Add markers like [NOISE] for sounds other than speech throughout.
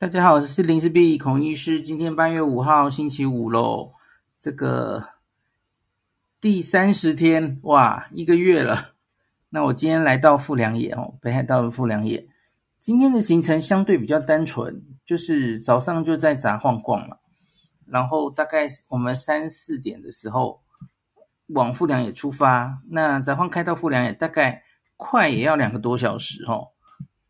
大家好，我是林氏璧孔医师。今天八月五号，星期五喽。这个第三十天，哇，一个月了。那我今天来到富良野哦，北海道的富良野。今天的行程相对比较单纯，就是早上就在札幌逛嘛，然后大概我们三四点的时候往富良野出发。那札幌开到富良野大概快也要两个多小时哦，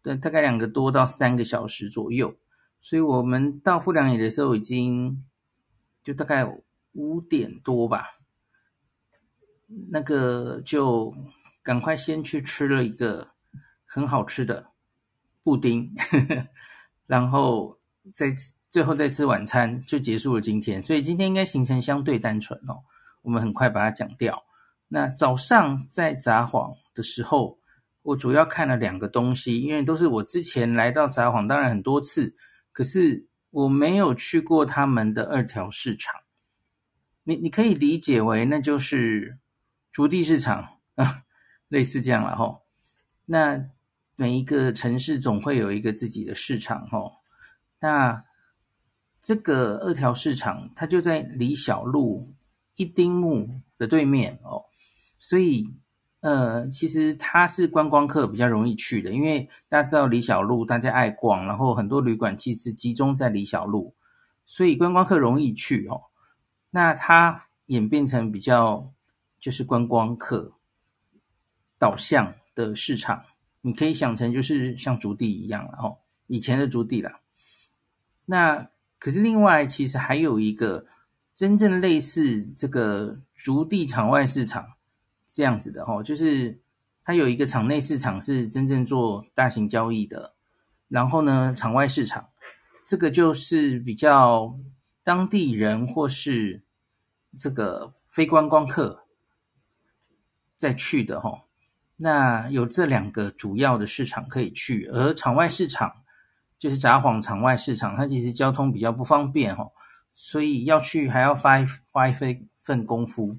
对，大概两个多到三个小时左右。所以我们到富良野的时候，已经就大概五点多吧。那个就赶快先去吃了一个很好吃的布丁，呵呵，然后再最后再吃晚餐，就结束了今天。所以今天应该行程相对单纯哦，我们很快把它讲掉。那早上在札幌的时候，我主要看了两个东西，因为都是我之前来到札幌，当然很多次。可是我没有去过他们的二条市场，你你可以理解为那就是筑地市场啊，[LAUGHS] 类似这样了吼。那每一个城市总会有一个自己的市场吼。那这个二条市场它就在李小路一丁目的对面哦，所以。呃，其实它是观光客比较容易去的，因为大家知道李小璐，大家爱逛，然后很多旅馆其实集中在李小璐，所以观光客容易去哦。那它演变成比较就是观光客导向的市场，你可以想成就是像竹地一样了哦，以前的竹地啦。那可是另外其实还有一个真正类似这个竹地场外市场。这样子的齁，就是它有一个场内市场是真正做大型交易的，然后呢，场外市场这个就是比较当地人或是这个非观光客在去的齁。那有这两个主要的市场可以去，而场外市场就是札幌场外市场，它其实交通比较不方便齁，所以要去还要花一花一份功夫。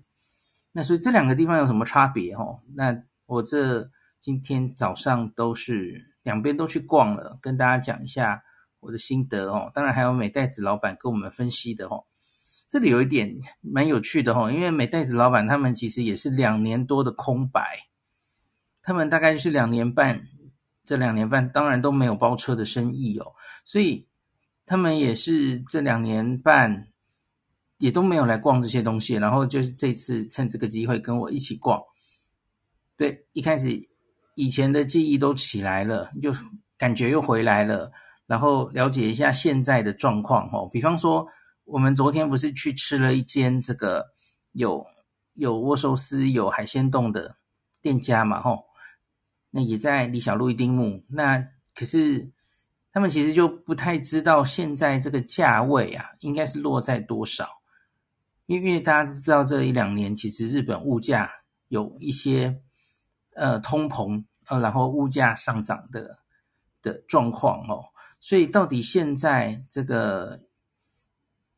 那所以这两个地方有什么差别哦？那我这今天早上都是两边都去逛了，跟大家讲一下我的心得哦。当然还有美代子老板跟我们分析的哦。这里有一点蛮有趣的哦，因为美代子老板他们其实也是两年多的空白，他们大概就是两年半，这两年半当然都没有包车的生意哦，所以他们也是这两年半。也都没有来逛这些东西，然后就是这次趁这个机会跟我一起逛。对，一开始以前的记忆都起来了，就感觉又回来了，然后了解一下现在的状况哦。比方说，我们昨天不是去吃了一间这个有有握寿司、有海鲜冻的店家嘛？吼，那也在李小璐一丁目。那可是他们其实就不太知道现在这个价位啊，应该是落在多少。因为大家知道这一两年，其实日本物价有一些呃通膨，呃，然后物价上涨的的状况哦，所以到底现在这个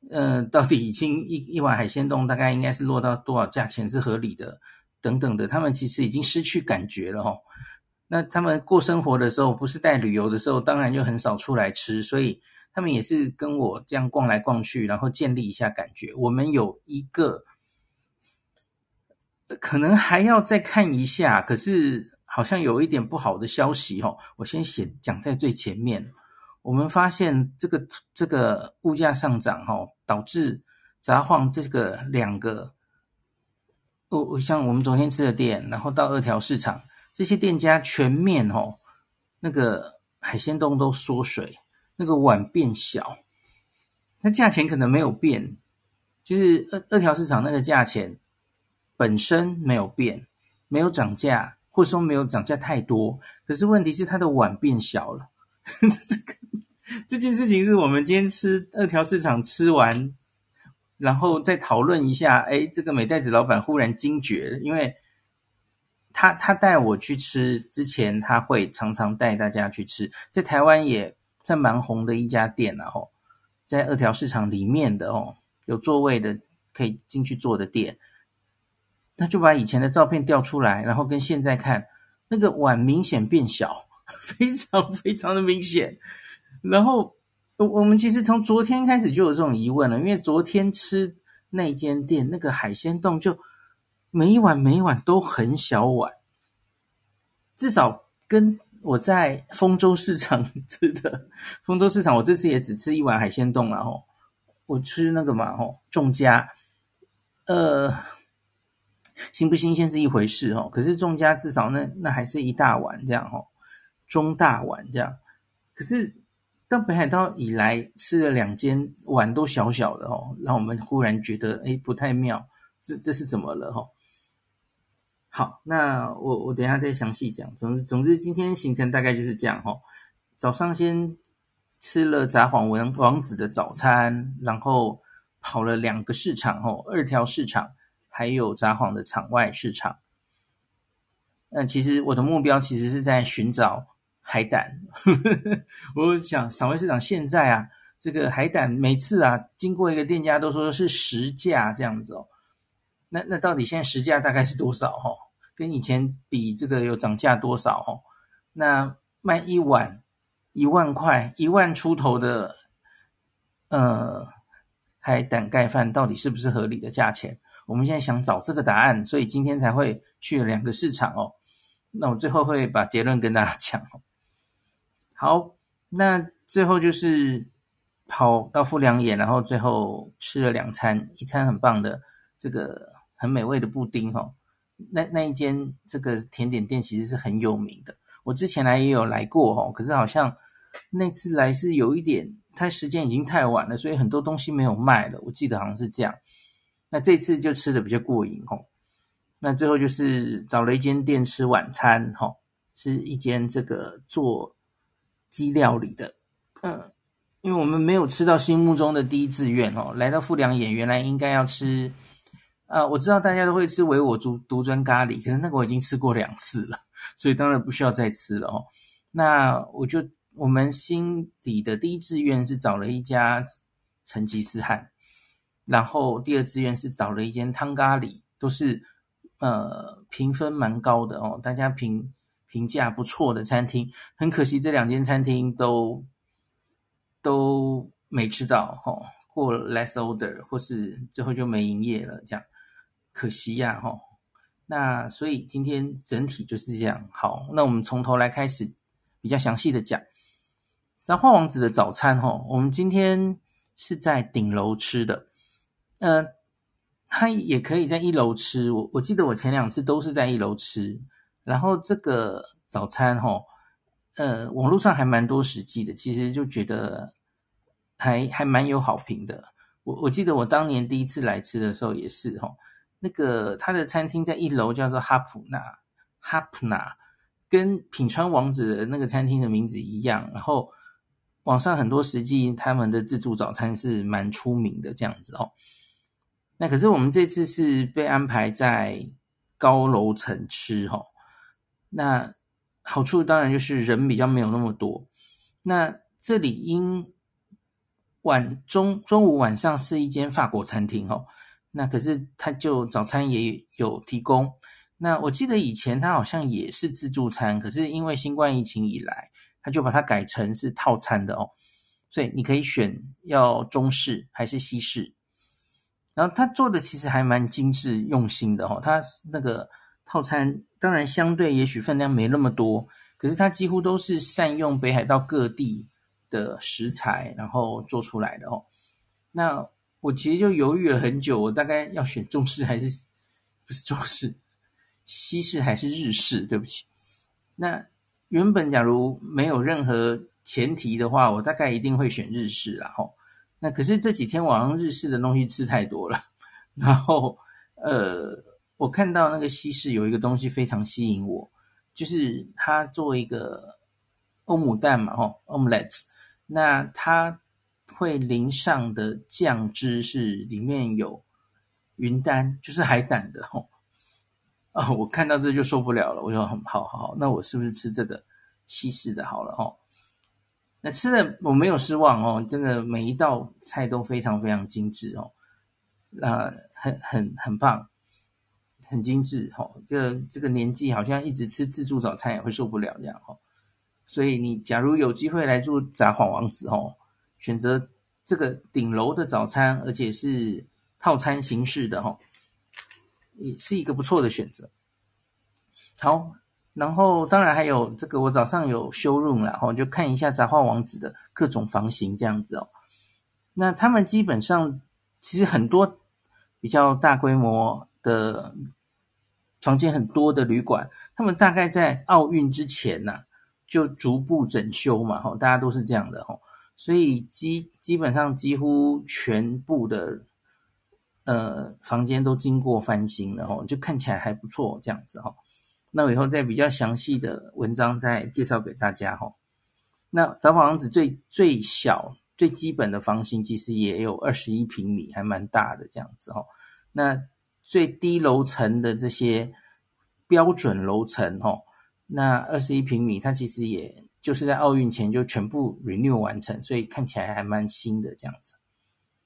呃，到底已经一一碗海鲜冻大概应该是落到多少价钱是合理的等等的，他们其实已经失去感觉了哦。那他们过生活的时候，不是带旅游的时候，当然就很少出来吃，所以。他们也是跟我这样逛来逛去，然后建立一下感觉。我们有一个可能还要再看一下，可是好像有一点不好的消息哦。我先写讲在最前面。我们发现这个这个物价上涨哈，导致札幌这个两个，我我，像我们昨天吃的店，然后到二条市场这些店家全面哦，那个海鲜冻都缩水。那个碗变小，那价钱可能没有变，就是二二条市场那个价钱本身没有变，没有涨价，或者说没有涨价太多。可是问题是它的碗变小了，[LAUGHS] 这个这件事情是我们今天吃二条市场吃完，然后再讨论一下。哎，这个美袋子老板忽然惊觉，因为他他带我去吃之前，他会常常带大家去吃，在台湾也。在蛮红的一家店，然后在二条市场里面的哦，有座位的可以进去坐的店，他就把以前的照片调出来，然后跟现在看，那个碗明显变小，[LAUGHS] 非常非常的明显。然后我我们其实从昨天开始就有这种疑问了，因为昨天吃那间店那个海鲜丼，就每一碗每一碗都很小碗，至少跟我在丰州市场 [LAUGHS] 吃的丰州市场，我这次也只吃一碗海鲜冻了吼。我吃那个嘛吼，仲家，呃，新不新鲜是一回事哦，可是仲家至少那那还是一大碗这样吼，中大碗这样，可是。到北海道以来吃了两间碗都小小的哦，让我们忽然觉得哎不太妙，这这是怎么了哈？好，那我我等一下再详细讲。总之总之今天行程大概就是这样哈。早上先吃了札幌文王子的早餐，然后跑了两个市场哦，二条市场还有札幌的场外市场。那其实我的目标其实是在寻找。海胆，[LAUGHS] 我想场外市场现在啊，这个海胆每次啊经过一个店家都说是十价这样子哦。那那到底现在实价大概是多少哦？跟以前比这个有涨价多少哦？那卖一碗一万块，一万出头的呃海胆盖饭到底是不是合理的价钱？我们现在想找这个答案，所以今天才会去了两个市场哦。那我最后会把结论跟大家 [LAUGHS] 讲哦。好，那最后就是跑到富良野，然后最后吃了两餐，一餐很棒的这个很美味的布丁哈。那那一间这个甜点店其实是很有名的，我之前来也有来过哈，可是好像那次来是有一点，它时间已经太晚了，所以很多东西没有卖了。我记得好像是这样。那这次就吃的比较过瘾哦。那最后就是找了一间店吃晚餐哈，是一间这个做。鸡料理的，嗯，因为我们没有吃到心目中的第一志愿哦，来到富良野，原来应该要吃，呃，我知道大家都会吃唯我独独尊咖喱，可是那个我已经吃过两次了，所以当然不需要再吃了哦。那我就我们心里的第一志愿是找了一家成吉思汗，然后第二志愿是找了一间汤咖喱，都是呃评分蛮高的哦，大家评。评价不错的餐厅，很可惜这两间餐厅都都没吃到哈，或 less order，或是最后就没营业了，这样可惜呀哈。那所以今天整体就是这样。好，那我们从头来开始比较详细的讲。札幌王子的早餐哈，我们今天是在顶楼吃的，呃，他也可以在一楼吃。我我记得我前两次都是在一楼吃。然后这个早餐齁，呃，网络上还蛮多实际的，其实就觉得还还蛮有好评的。我我记得我当年第一次来吃的时候也是齁，那个他的餐厅在一楼叫做哈普纳，哈普纳跟品川王子的那个餐厅的名字一样。然后网上很多实际他们的自助早餐是蛮出名的这样子哦。那可是我们这次是被安排在高楼层吃哦。那好处当然就是人比较没有那么多。那这里因晚中中午晚上是一间法国餐厅哦，那可是他就早餐也有提供。那我记得以前他好像也是自助餐，可是因为新冠疫情以来，他就把它改成是套餐的哦，所以你可以选要中式还是西式。然后他做的其实还蛮精致用心的哦，他那个。套餐当然相对也许分量没那么多，可是它几乎都是善用北海道各地的食材，然后做出来的哦。那我其实就犹豫了很久，我大概要选中式还是不是中式，西式还是日式？对不起。那原本假如没有任何前提的话，我大概一定会选日式啦吼。那可是这几天晚上日式的东西吃太多了，然后呃。我看到那个西式有一个东西非常吸引我，就是它做一个欧姆蛋嘛，吼，omelette，那它会淋上的酱汁是里面有云丹，就是海胆的，吼，啊，我看到这就受不了了，我就很好好好，那我是不是吃这个西式的好了，吼，那吃了我没有失望哦，真的每一道菜都非常非常精致哦，那很很很棒。很精致哈，这这个年纪好像一直吃自助早餐也会受不了这样哈，所以你假如有机会来住札幌王子哦，选择这个顶楼的早餐，而且是套餐形式的哈，也是一个不错的选择。好，然后当然还有这个，我早上有 showroom 啦，然后就看一下杂货王子的各种房型这样子哦。那他们基本上其实很多比较大规模的房间很多的旅馆，他们大概在奥运之前呐、就逐步整修嘛，吼，大家都是这样的吼，所以基基本上几乎全部的呃房间都经过翻新了吼，就看起来还不错这样子吼。那我以后再比较详细的文章再介绍给大家吼。那找房子最最小。最基本的房型其实也有二十一平米，还蛮大的这样子哦。那最低楼层的这些标准楼层哦，那二十一平米，它其实也就是在奥运前就全部 renew 完成，所以看起来还蛮新的这样子。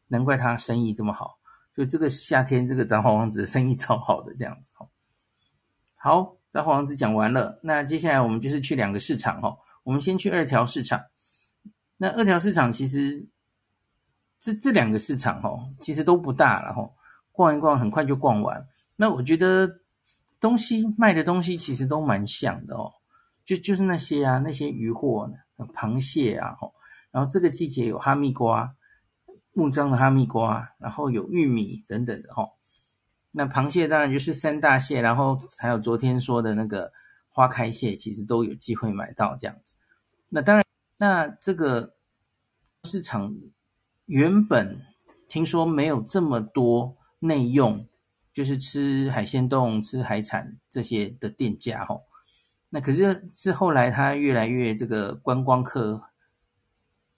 难怪他生意这么好，就这个夏天这个杂货王子生意超好的这样子。好，杂货王子讲完了，那接下来我们就是去两个市场哦。我们先去二条市场。那二条市场其实这这两个市场哦，其实都不大了哈，逛一逛很快就逛完。那我觉得东西卖的东西其实都蛮像的哦，就就是那些啊那些鱼货，螃蟹啊，然后这个季节有哈密瓜，木章的哈密瓜，然后有玉米等等的哈。那螃蟹当然就是三大蟹，然后还有昨天说的那个花开蟹，其实都有机会买到这样子。那当然。那这个市场原本听说没有这么多内用，就是吃海鲜冻、吃海产这些的店家吼。那可是是后来它越来越这个观光客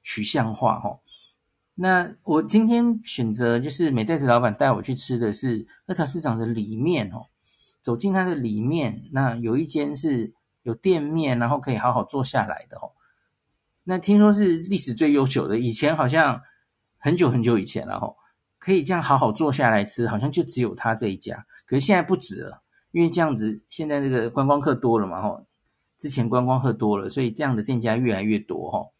取向化吼。那我今天选择就是美代子老板带我去吃的是二条市场的里面哦，走进它的里面，那有一间是有店面，然后可以好好坐下来的哦。那听说是历史最悠久的，以前好像很久很久以前了吼，可以这样好好坐下来吃，好像就只有他这一家。可是现在不止了，因为这样子现在这个观光客多了嘛吼，之前观光客多了，所以这样的店家越来越多哦，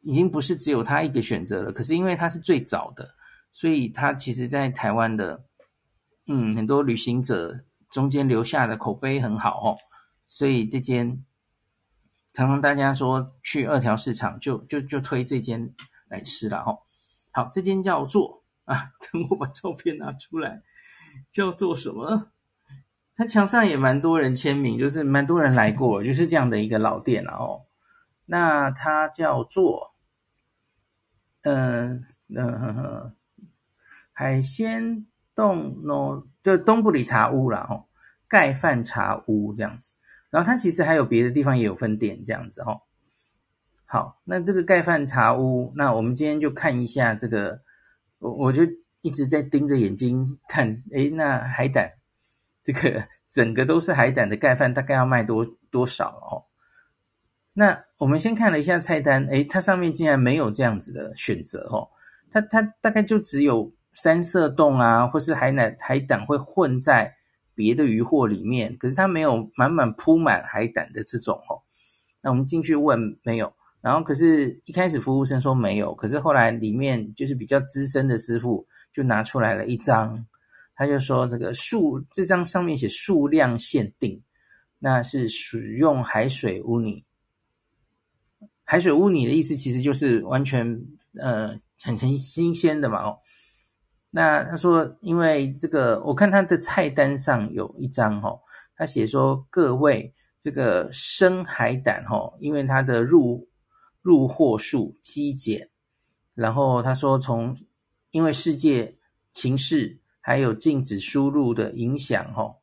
已经不是只有他一个选择了。可是因为他是最早的，所以他其实在台湾的，嗯，很多旅行者中间留下的口碑很好哦，所以这间。常常大家说去二条市场就就就推这间来吃了哈，好，这间叫做啊，等我把照片拿出来，叫做什么？它墙上也蛮多人签名，就是蛮多人来过，就是这样的一个老店了哦。那它叫做嗯嗯呵呵海鲜冻侬，就东部里茶屋了哦，盖饭茶屋这样子。然后它其实还有别的地方也有分店这样子哦。好，那这个盖饭茶屋，那我们今天就看一下这个，我我就一直在盯着眼睛看，诶，那海胆，这个整个都是海胆的盖饭，大概要卖多多少哦？那我们先看了一下菜单，诶，它上面竟然没有这样子的选择哦，它它大概就只有三色冻啊，或是海胆海胆会混在。别的鱼货里面，可是它没有满满铺满海胆的这种哦。那我们进去问没有，然后可是一开始服务生说没有，可是后来里面就是比较资深的师傅就拿出来了一张，他就说这个数这张上面写数量限定，那是使用海水污泥。海水污泥的意思其实就是完全呃很很新鲜的嘛哦。那他说，因为这个，我看他的菜单上有一张哈，他写说各位这个生海胆哈，因为它的入入货数激减，然后他说从因为世界情势还有禁止输入的影响哦，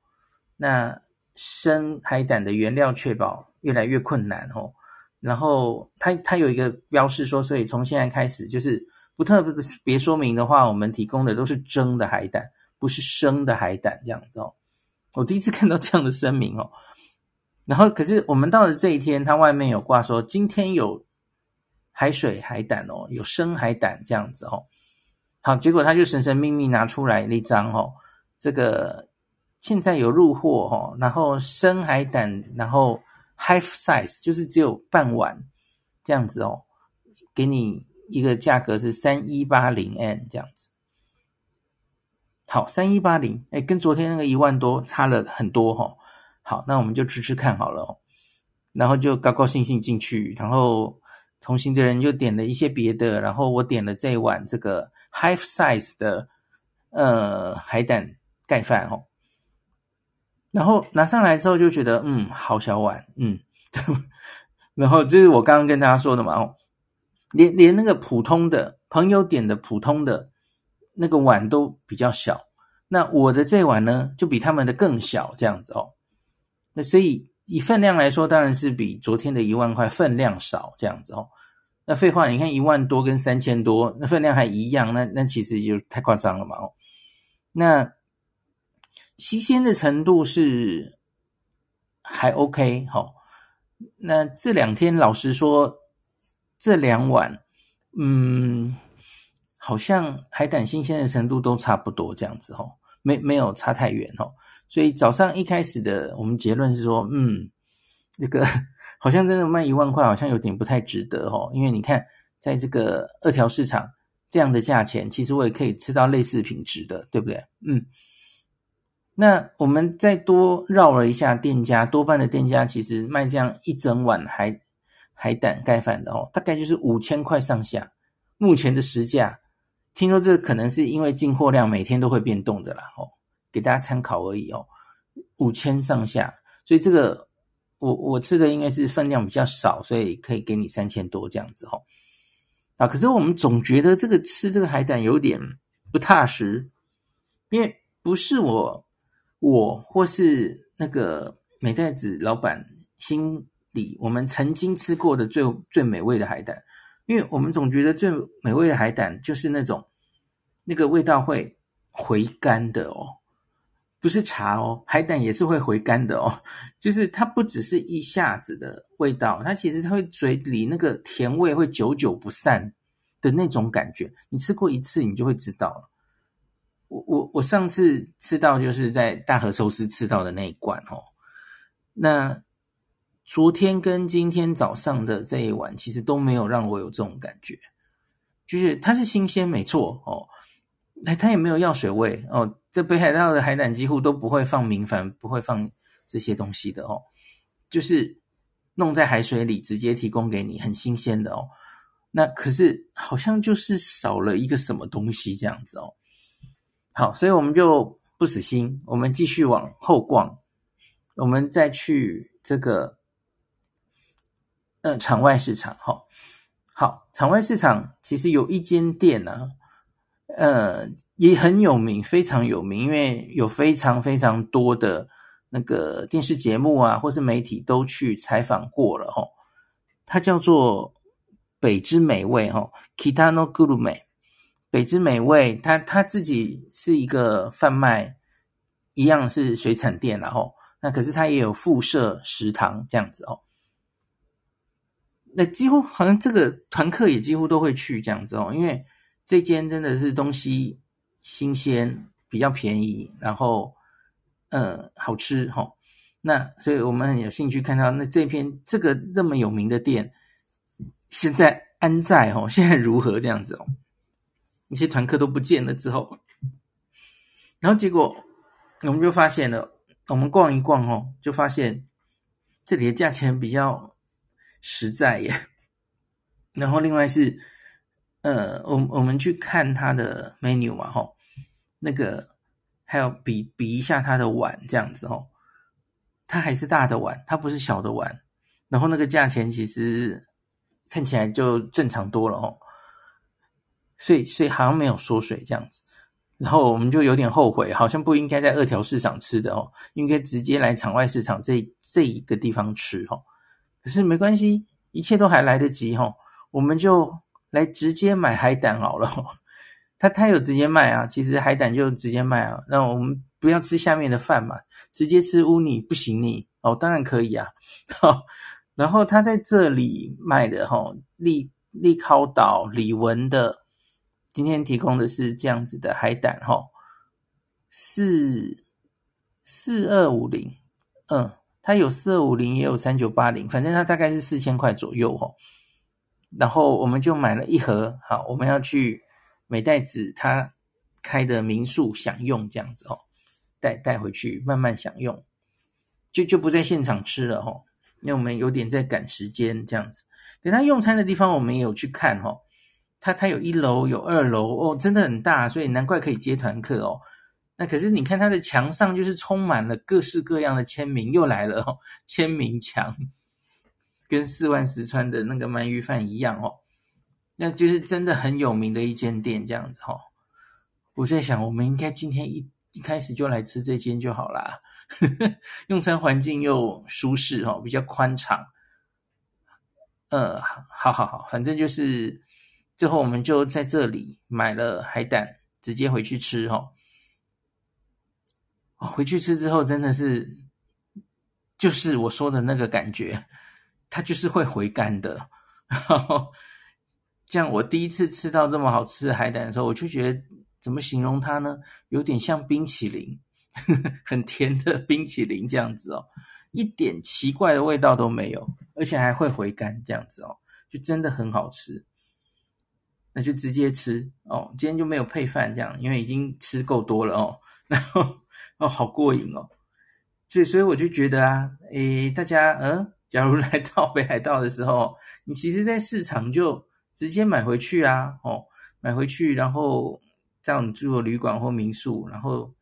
那生海胆的原料确保越来越困难哦，然后它它有一个标示说，所以从现在开始就是。不特别说明的话，我们提供的都是蒸的海胆，不是生的海胆这样子哦。我第一次看到这样的声明哦。然后，可是我们到了这一天，它外面有挂说今天有海水海胆哦，有生海胆这样子哦。好，结果他就神神秘秘拿出来那张哦，这个现在有入货哦，然后深海胆，然后 half size 就是只有半碗这样子哦，给你。一个价格是三一八零 N 这样子。好，三一八零，哎，跟昨天那个一万多差了很多哈、哦。好，那我们就吃吃看好了、哦，然后就高高兴兴进去，然后同行的人又点了一些别的，然后我点了这一碗这个 half size 的呃海胆盖饭哦。然后拿上来之后就觉得，嗯，好小碗，嗯，然后就是我刚刚跟大家说的嘛，哦，连连那个普通的朋友点的普通的那个碗都比较小，那我的这碗呢就比他们的更小，这样子哦。那所以以分量来说，当然是比昨天的一万块分量少这样子哦。那废话，你看一万多跟三千多，那分量还一样，那那其实就太夸张了嘛哦。那。新鲜的程度是还 OK，好。那这两天老实说，这两碗，嗯，好像海胆新鲜的程度都差不多这样子哦，没没有差太远哦。所以早上一开始的我们结论是说，嗯，这个好像真的卖一万块，好像有点不太值得哦。因为你看，在这个二条市场这样的价钱，其实我也可以吃到类似品质的，对不对？嗯。那我们再多绕了一下店家，多半的店家其实卖这样一整碗海海胆盖饭的哦，大概就是五千块上下。目前的实价，听说这可能是因为进货量每天都会变动的啦哦，给大家参考而已哦。五千上下，所以这个我我吃的应该是分量比较少，所以可以给你三千多这样子哦。啊，可是我们总觉得这个吃这个海胆有点不踏实，因为不是我。我或是那个美代子老板心里，我们曾经吃过的最最美味的海胆，因为我们总觉得最美味的海胆就是那种那个味道会回甘的哦，不是茶哦，海胆也是会回甘的哦，[LAUGHS] 就是它不只是一下子的味道，它其实它会嘴里那个甜味会久久不散的那种感觉，你吃过一次你就会知道了。我我我上次吃到就是在大和寿司吃到的那一罐哦，那昨天跟今天早上的这一碗其实都没有让我有这种感觉，就是它是新鲜没错哦，它它也没有药水味哦，这北海道的海胆几乎都不会放明矾，不会放这些东西的哦，就是弄在海水里直接提供给你，很新鲜的哦，那可是好像就是少了一个什么东西这样子哦。好，所以我们就不死心，我们继续往后逛，我们再去这个，呃，场外市场。哈，好，场外市场其实有一间店呢、啊，呃，也很有名，非常有名，因为有非常非常多的那个电视节目啊，或是媒体都去采访过了。哈，它叫做北之美味。哈，Kita no Gurume。北之美味，他他自己是一个贩卖，一样是水产店，然后那可是他也有附设食堂这样子哦。那几乎好像这个团客也几乎都会去这样子哦，因为这间真的是东西新鲜，比较便宜，然后呃好吃哈、那所以我们很有兴趣看到那这篇这个那么有名的店，现在安在哦？现在如何这样子哦？一些团客都不见了之后，然后结果我们就发现了，我们逛一逛哦，就发现这里的价钱比较实在耶。然后另外是，呃，我我们去看它的 menu 嘛，吼，那个还有比比一下它的碗这样子哦，它还是大的碗，它不是小的碗。然后那个价钱其实看起来就正常多了哦。所以，所以好像没有缩水这样子，然后我们就有点后悔，好像不应该在二条市场吃的哦，应该直接来场外市场这这一个地方吃哦。可是没关系，一切都还来得及哦，我们就来直接买海胆好了。[LAUGHS] 他他有直接卖啊，其实海胆就直接卖啊。那我们不要吃下面的饭嘛，直接吃乌尼不行你哦，当然可以啊。[LAUGHS] 然后他在这里卖的哈，利利考岛李文的。今天提供的是这样子的海胆哈，四四二五零，嗯，它有四二五零，也有三九八零，反正它大概是四千块左右哈。然后我们就买了一盒，好，我们要去美代子他开的民宿享用这样子哦，带带回去慢慢享用，就就不在现场吃了哦，因为我们有点在赶时间这样子。等他用餐的地方我们也有去看哦，他他有一楼有二楼哦，真的很大，所以难怪可以接团客哦。那可是你看他的墙上就是充满了各式各样的签名，又来了哦，签名墙。跟四万石川的那个鳗鱼饭一样哦，那就是真的很有名的一间店，这样子、哦。我在想，我们应该今天一一开始就来吃这间就好啦，[LAUGHS] 用餐环境又舒适、哦，比较宽敞。呃，好好好，反正就是最后我们就在这里买了海胆，直接回去吃哈、哦。回去吃之后真的是，就是我说的那个感觉。它就是会回甘的，然后这样我第一次吃到这么好吃的海胆的时候，我就觉得怎么形容它呢？有点像冰淇淋，[LAUGHS] 很甜的冰淇淋这样子哦，一点奇怪的味道都没有，而且还会回甘这样子哦，就真的很好吃。那就直接吃哦，今天就没有配饭这样，因为已经吃够多了哦，[LAUGHS] 然后哦好过瘾哦，所以所以我就觉得啊，诶，大家嗯。假如来到北海道的时候，[LAUGHS] 你其实，在市场就直接买回去啊，哦，买回去，然后这样住旅馆或民宿，然后，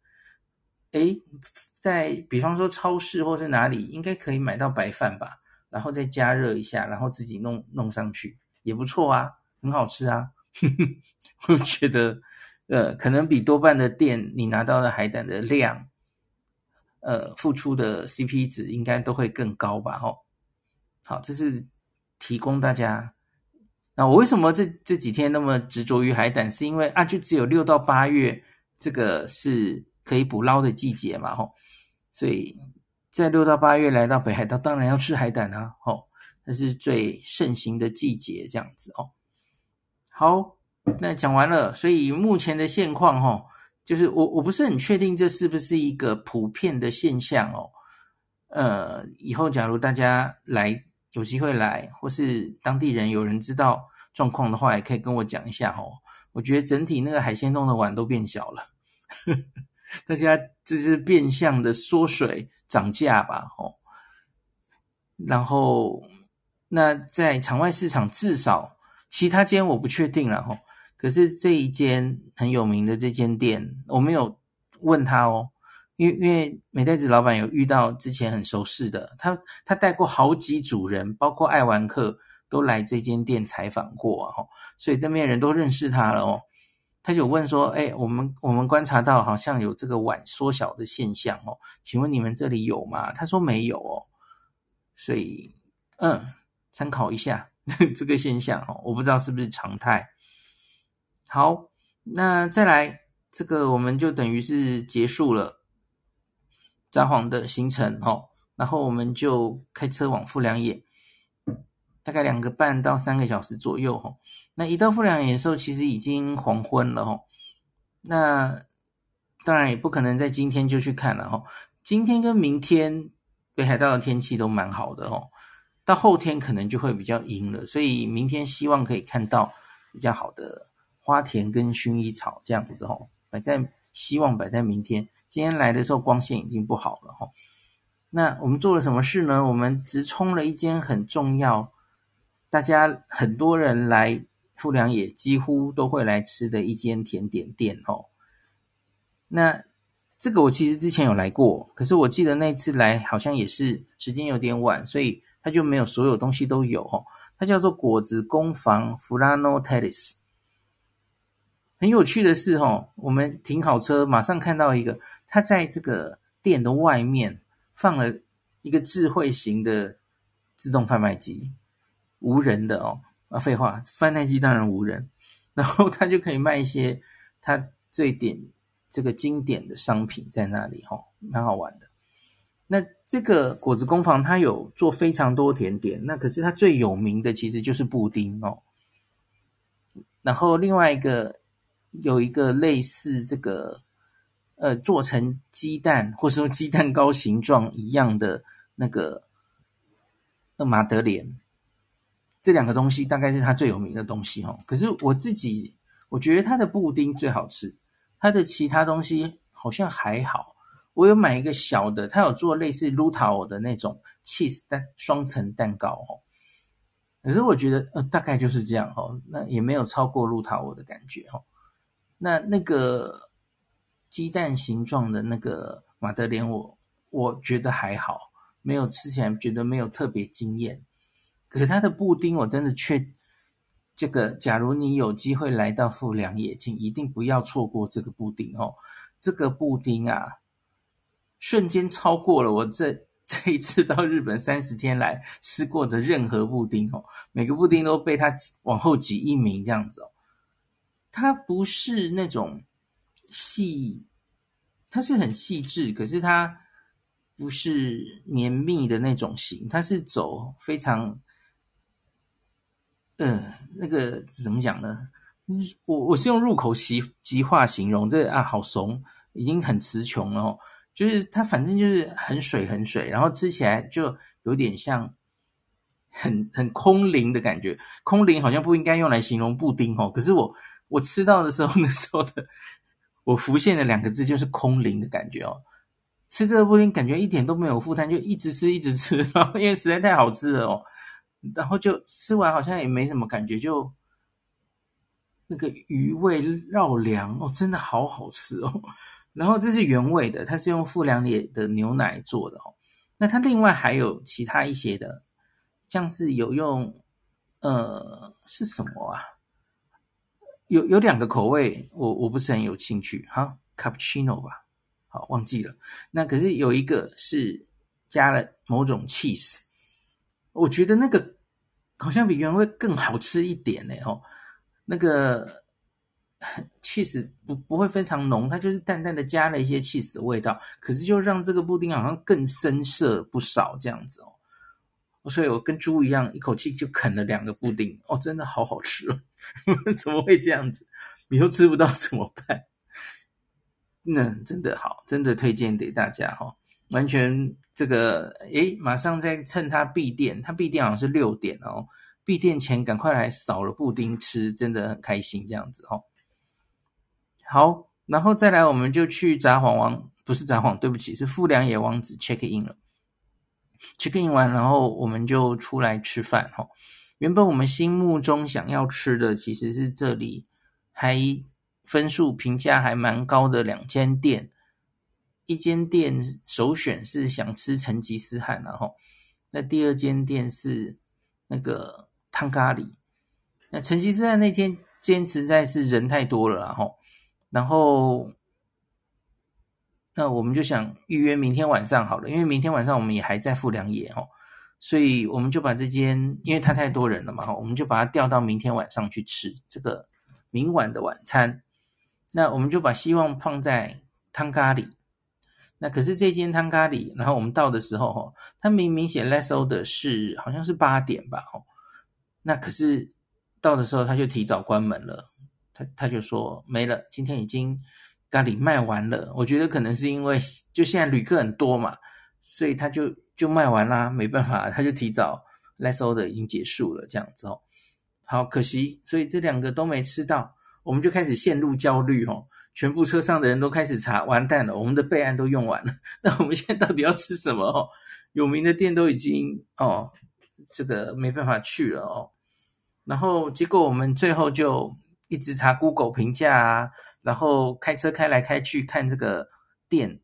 诶，在比方说超市或是哪里，应该可以买到白饭吧，然后再加热一下，然后自己弄弄上去，也不错啊，很好吃啊，呵呵，我觉得，呃，可能比多半的店你拿到的海胆的量，呃，付出的 CP 值应该都会更高吧，吼。好，这是提供大家。那我为什么这这几天那么执着于海胆？是因为啊，就只有六到八月这个是可以捕捞的季节嘛，吼。所以在六到八月来到北海道，当然要吃海胆啊，吼，那是最盛行的季节，这样子哦。好，那讲完了。所以目前的现况，吼，就是我我不是很确定这是不是一个普遍的现象哦。呃，以后假如大家来。有机会来，或是当地人有人知道状况的话，也可以跟我讲一下哦。我觉得整体那个海鲜弄的碗都变小了，[LAUGHS] 大家这是变相的缩水涨价吧？哦，然后那在场外市场，至少其他间我不确定了哈。可是这一间很有名的这间店，我没有问他哦。因为因为美代子老板有遇到之前很熟识的，他他带过好几组人，包括爱玩客都来这间店采访过啊，所以那边人都认识他了哦。他就问说：“哎，我们我们观察到好像有这个碗缩小的现象哦，请问你们这里有吗？”他说没有哦，所以嗯，参考一下 [LAUGHS] 这个现象哦，我不知道是不是常态。好，那再来这个我们就等于是结束了。札幌的行程哦，然后我们就开车往富良野，大概两个半到三个小时左右哦。那一到富良野的时候，其实已经黄昏了哦。那当然也不可能在今天就去看了哦。今天跟明天北海道的天气都蛮好的哦，到后天可能就会比较阴了，所以明天希望可以看到比较好的花田跟薰衣草这样子哦，摆在希望摆在明天。今天来的时候光线已经不好了哈，那我们做了什么事呢？我们直冲了一间很重要，大家很多人来富良野几乎都会来吃的一间甜点店哦。那这个我其实之前有来过，可是我记得那次来好像也是时间有点晚，所以它就没有所有东西都有哦。它叫做果子工房 Furano Terrace。很有趣的是哦，我们停好车，马上看到一个。他在这个店的外面放了一个智慧型的自动贩卖机，无人的哦。啊，废话，贩卖机当然无人。然后他就可以卖一些他最点这个经典的商品在那里哦，蛮好玩的。那这个果子工坊它有做非常多甜点，那可是它最有名的其实就是布丁哦。然后另外一个有一个类似这个。呃，做成鸡蛋或是说鸡蛋糕形状一样的那个那马德莲，这两个东西大概是它最有名的东西哈。可是我自己我觉得它的布丁最好吃，它的其他东西好像还好。我有买一个小的，它有做类似卢塔欧的那种 cheese 蛋双层蛋糕哦。可是我觉得呃大概就是这样哦，那也没有超过卢塔欧的感觉哦。那那个鸡蛋形状的那个马德莲，我我觉得还好，没有吃起来觉得没有特别惊艳。可它的布丁我真的却这个，假如你有机会来到富良野，请一定不要错过这个布丁哦。这个布丁啊，瞬间超过了我这这一次到日本三十天来吃过的任何布丁哦，每个布丁都被它往后挤一名这样子哦。它不是那种细，它是很细致，可是它不是绵密的那种型，它是走非常，呃，那个怎么讲呢？我我是用入口即即化形容，这啊好怂，已经很词穷了哦。就是它反正就是很水很水，然后吃起来就有点像很很空灵的感觉。空灵好像不应该用来形容布丁哦，可是我。我吃到的时候，[LAUGHS] 那时候的我浮现的两个字就是空灵的感觉哦。吃这个布丁感觉一点都没有负担，就一直吃一直吃，[LAUGHS] 然后因为实在太好吃了哦。然后就吃完好像也没什么感觉，就那个余味绕梁哦，真的好好吃哦。然后这是原味的，它是用富良野的牛奶做的哦。那它另外还有其他一些的，像是有用呃是什么啊？有有两个口味，我我不是很有兴趣哈，cappuccino 吧，好忘记了。那可是有一个是加了某种 cheese，我觉得那个好像比原味更好吃一点呢哦。那个 cheese 不不会非常浓，它就是淡淡的加了一些 cheese 的味道，可是就让这个布丁好像更深色不少这样子哦。所以我跟猪一样，一口气就啃了两个布丁哦，真的好好吃哦！[LAUGHS] 怎么会这样子？你又吃不到怎么办？那真的好，真的推荐给大家哈、哦！完全这个，诶，马上在趁它闭店，它闭店好像是六点哦，闭店前赶快来扫了布丁吃，真的很开心这样子哦。好，然后再来我们就去札幌王，不是札幌，对不起，是富良野王子 check in 了。Check in 完，然后我们就出来吃饭哈。原本我们心目中想要吃的其实是这里还分数评价还蛮高的两间店，一间店首选是想吃成吉思汗，然后那第二间店是那个汤咖喱。那成吉思汗那天坚持在是人太多了，然后然后。那我们就想预约明天晚上好了，因为明天晚上我们也还在富良野哦，所以我们就把这间，因为它太多人了嘛，我们就把它调到明天晚上去吃这个明晚的晚餐。那我们就把希望放在汤咖喱。那可是这间汤咖喱，然后我们到的时候哈，它明明写 last order 是好像是八点吧，哦，那可是到的时候他就提早关门了，他他就说没了，今天已经。咖喱卖完了，我觉得可能是因为就现在旅客很多嘛，所以他就就卖完啦，没办法，[LAUGHS] 他就提早 last order 已经结束了这样子哦。好可惜，所以这两个都没吃到，我们就开始陷入焦虑哦。全部车上的人都开始查，完蛋了，我们的备案都用完了，[LAUGHS] 那我们现在到底要吃什么哦？有名的店都已经哦，这个没办法去了哦。然后结果我们最后就一直查 Google 评价啊。然后开车开来开去看这个店，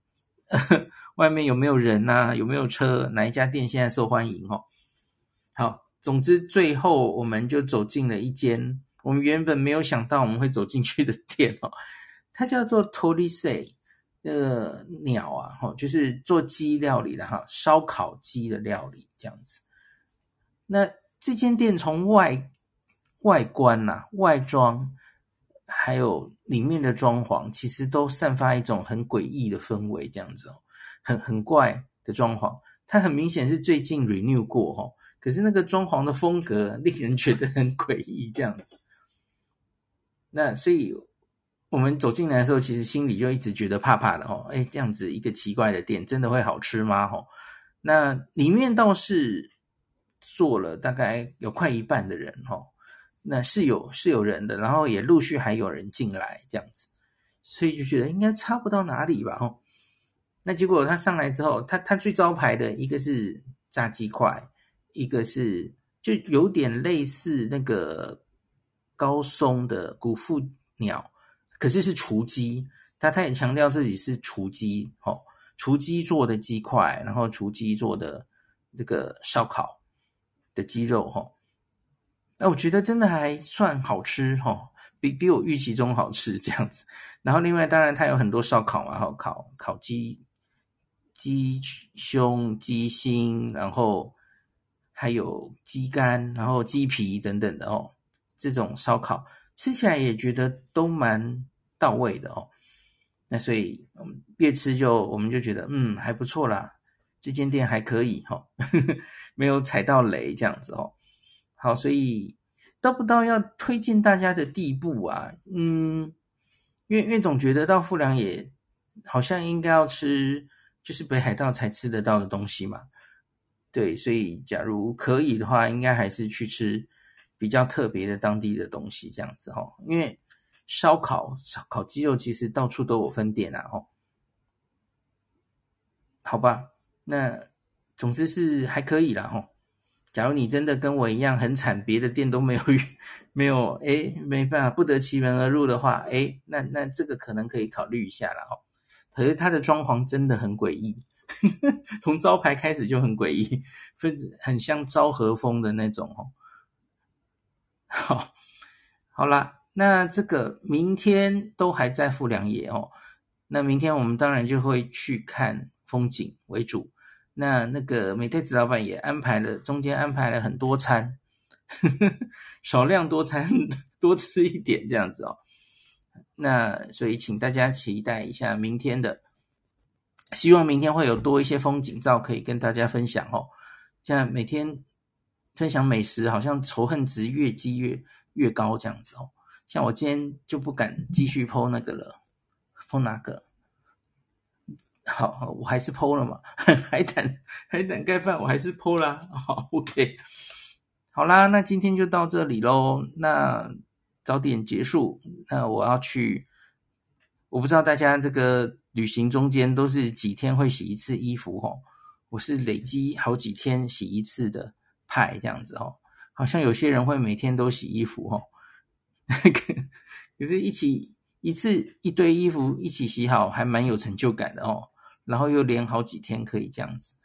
[LAUGHS] 外面有没有人呐？有没有车？哪一家店现在受欢迎？哦，好，总之最后我们就走进了一间我们原本没有想到我们会走进去的店哦，它叫做 Torisei，那个鸟啊，哈，就是做鸡料理的哈，烧烤鸡的料理这样子。那这间店从外外观呐、啊，外装。还有里面的装潢，其实都散发一种很诡异的氛围，这样子哦，很很怪的装潢。它很明显是最近 renew 过哦，可是那个装潢的风格令人觉得很诡异，这样子。那所以我们走进来的时候，其实心里就一直觉得怕怕的哦。哎，这样子一个奇怪的店，真的会好吃吗？哦，那里面倒是坐了大概有快一半的人哦，那是有是有人的，然后也陆续还有人进来这样子，所以就觉得应该差不到哪里吧哦。那结果他上来之后，他他最招牌的一个是炸鸡块，一个是就有点类似那个高松的古富鸟，可是是雏鸡，他他也强调自己是雏鸡哦，雏鸡做的鸡块，然后雏鸡做的这个烧烤。的鸡肉哈，那我觉得真的还算好吃哈，比比我预期中好吃这样子。然后另外当然它有很多烧烤嘛，哈，烤烤鸡、鸡胸、鸡心，然后还有鸡肝，然后鸡皮等等的哦。这种烧烤吃起来也觉得都蛮到位的哦。那所以越吃就我们就觉得嗯还不错啦，这间店还可以哈。[LAUGHS] 没有踩到雷这样子哦，好，所以到不到要推荐大家的地步啊？嗯，因为因为总觉得到富良野好像应该要吃就是北海道才吃得到的东西嘛，对，所以假如可以的话，应该还是去吃比较特别的当地的东西这样子哦，因为烧烤烧烤鸡肉其实到处都有分店啊哦，好吧，那。总之是还可以啦吼。假如你真的跟我一样很惨，别的店都没有 [LAUGHS] 没有诶，没办法不得其门而入的话，诶，那那这个可能可以考虑一下了哦。可是它的装潢真的很诡异，[LAUGHS] 从招牌开始就很诡异，分很像昭和风的那种哦。好，好啦，那这个明天都还在富良野哦。那明天我们当然就会去看风景为主。那那个美太子老板也安排了，中间安排了很多餐，呵呵，少量多餐，多吃一点这样子哦。那所以请大家期待一下明天的，希望明天会有多一些风景照可以跟大家分享哦。这样每天分享美食，好像仇恨值越积越越高这样子哦。像我今天就不敢继续 po 那个了，po 哪个？好，我还是 po 了嘛，[LAUGHS] 海胆海胆盖饭我还是 po 啦。好，OK，好啦，那今天就到这里喽。那早点结束，那我要去，我不知道大家这个旅行中间都是几天会洗一次衣服哦？我是累积好几天洗一次的派这样子哦，好像有些人会每天都洗衣服哦，[LAUGHS] 可是一起一次一堆衣服一起洗好，还蛮有成就感的哦。然后又连好几天可以这样子，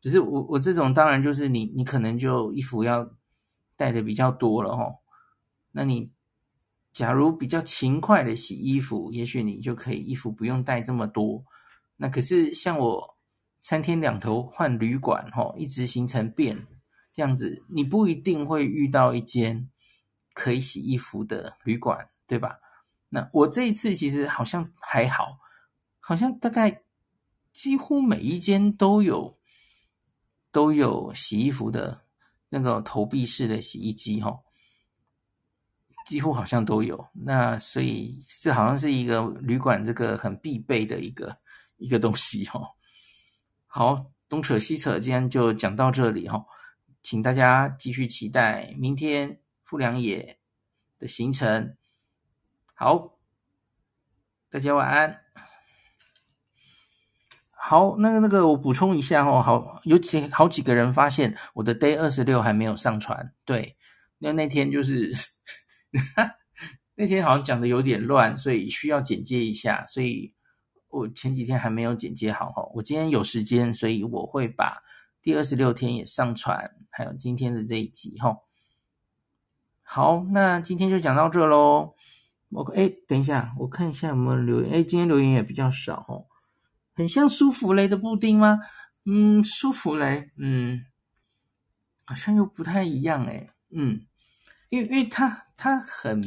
只是我我这种当然就是你你可能就衣服要带的比较多了哦。那你假如比较勤快的洗衣服，也许你就可以衣服不用带这么多。那可是像我三天两头换旅馆齁，一直行程变这样子，你不一定会遇到一间可以洗衣服的旅馆，对吧？那我这一次其实好像还好，好像大概。几乎每一间都有都有洗衣服的那个投币式的洗衣机哈，几乎好像都有。那所以这好像是一个旅馆这个很必备的一个一个东西哈。好，东扯西扯，今天就讲到这里哈，请大家继续期待明天富良野的行程。好，大家晚安。好，那个那个，我补充一下哦，好，有几好几个人发现我的 day 二十六还没有上传，对，那那天就是 [LAUGHS] 那天好像讲的有点乱，所以需要剪接一下，所以我前几天还没有剪接好哈，我今天有时间，所以我会把第二十六天也上传，还有今天的这一集哈。好，那今天就讲到这喽。我哎，等一下，我看一下有没有留言，哎，今天留言也比较少哦。很像舒芙蕾的布丁吗？嗯，舒芙蕾，嗯，好像又不太一样诶。嗯，因为因为它它很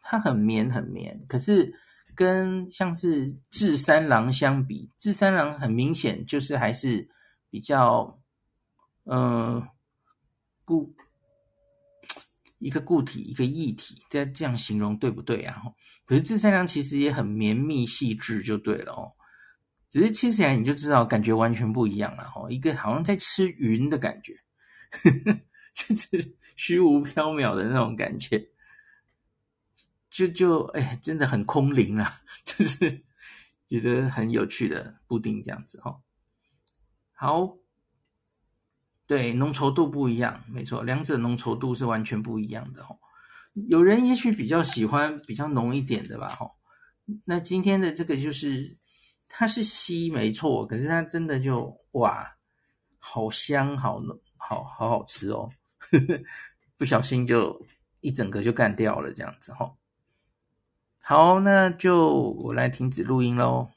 它很绵很绵，可是跟像是治三郎相比，治三郎很明显就是还是比较嗯固一个固体一个液体，这这样形容对不对啊？可是治三郎其实也很绵密细致，就对了哦。只是吃起来你就知道，感觉完全不一样了哈。一个好像在吃云的感觉，[LAUGHS] 就是虚无缥缈的那种感觉，就就哎，真的很空灵啊，[LAUGHS] 就是觉得很有趣的布丁这样子哈。好，对，浓稠度不一样，没错，两者浓稠度是完全不一样的哦。有人也许比较喜欢比较浓一点的吧，哈。那今天的这个就是，它是稀没错，可是它真的就哇，好香，好，好好好吃哦，[LAUGHS] 不小心就一整个就干掉了这样子哈。好，那就我来停止录音喽。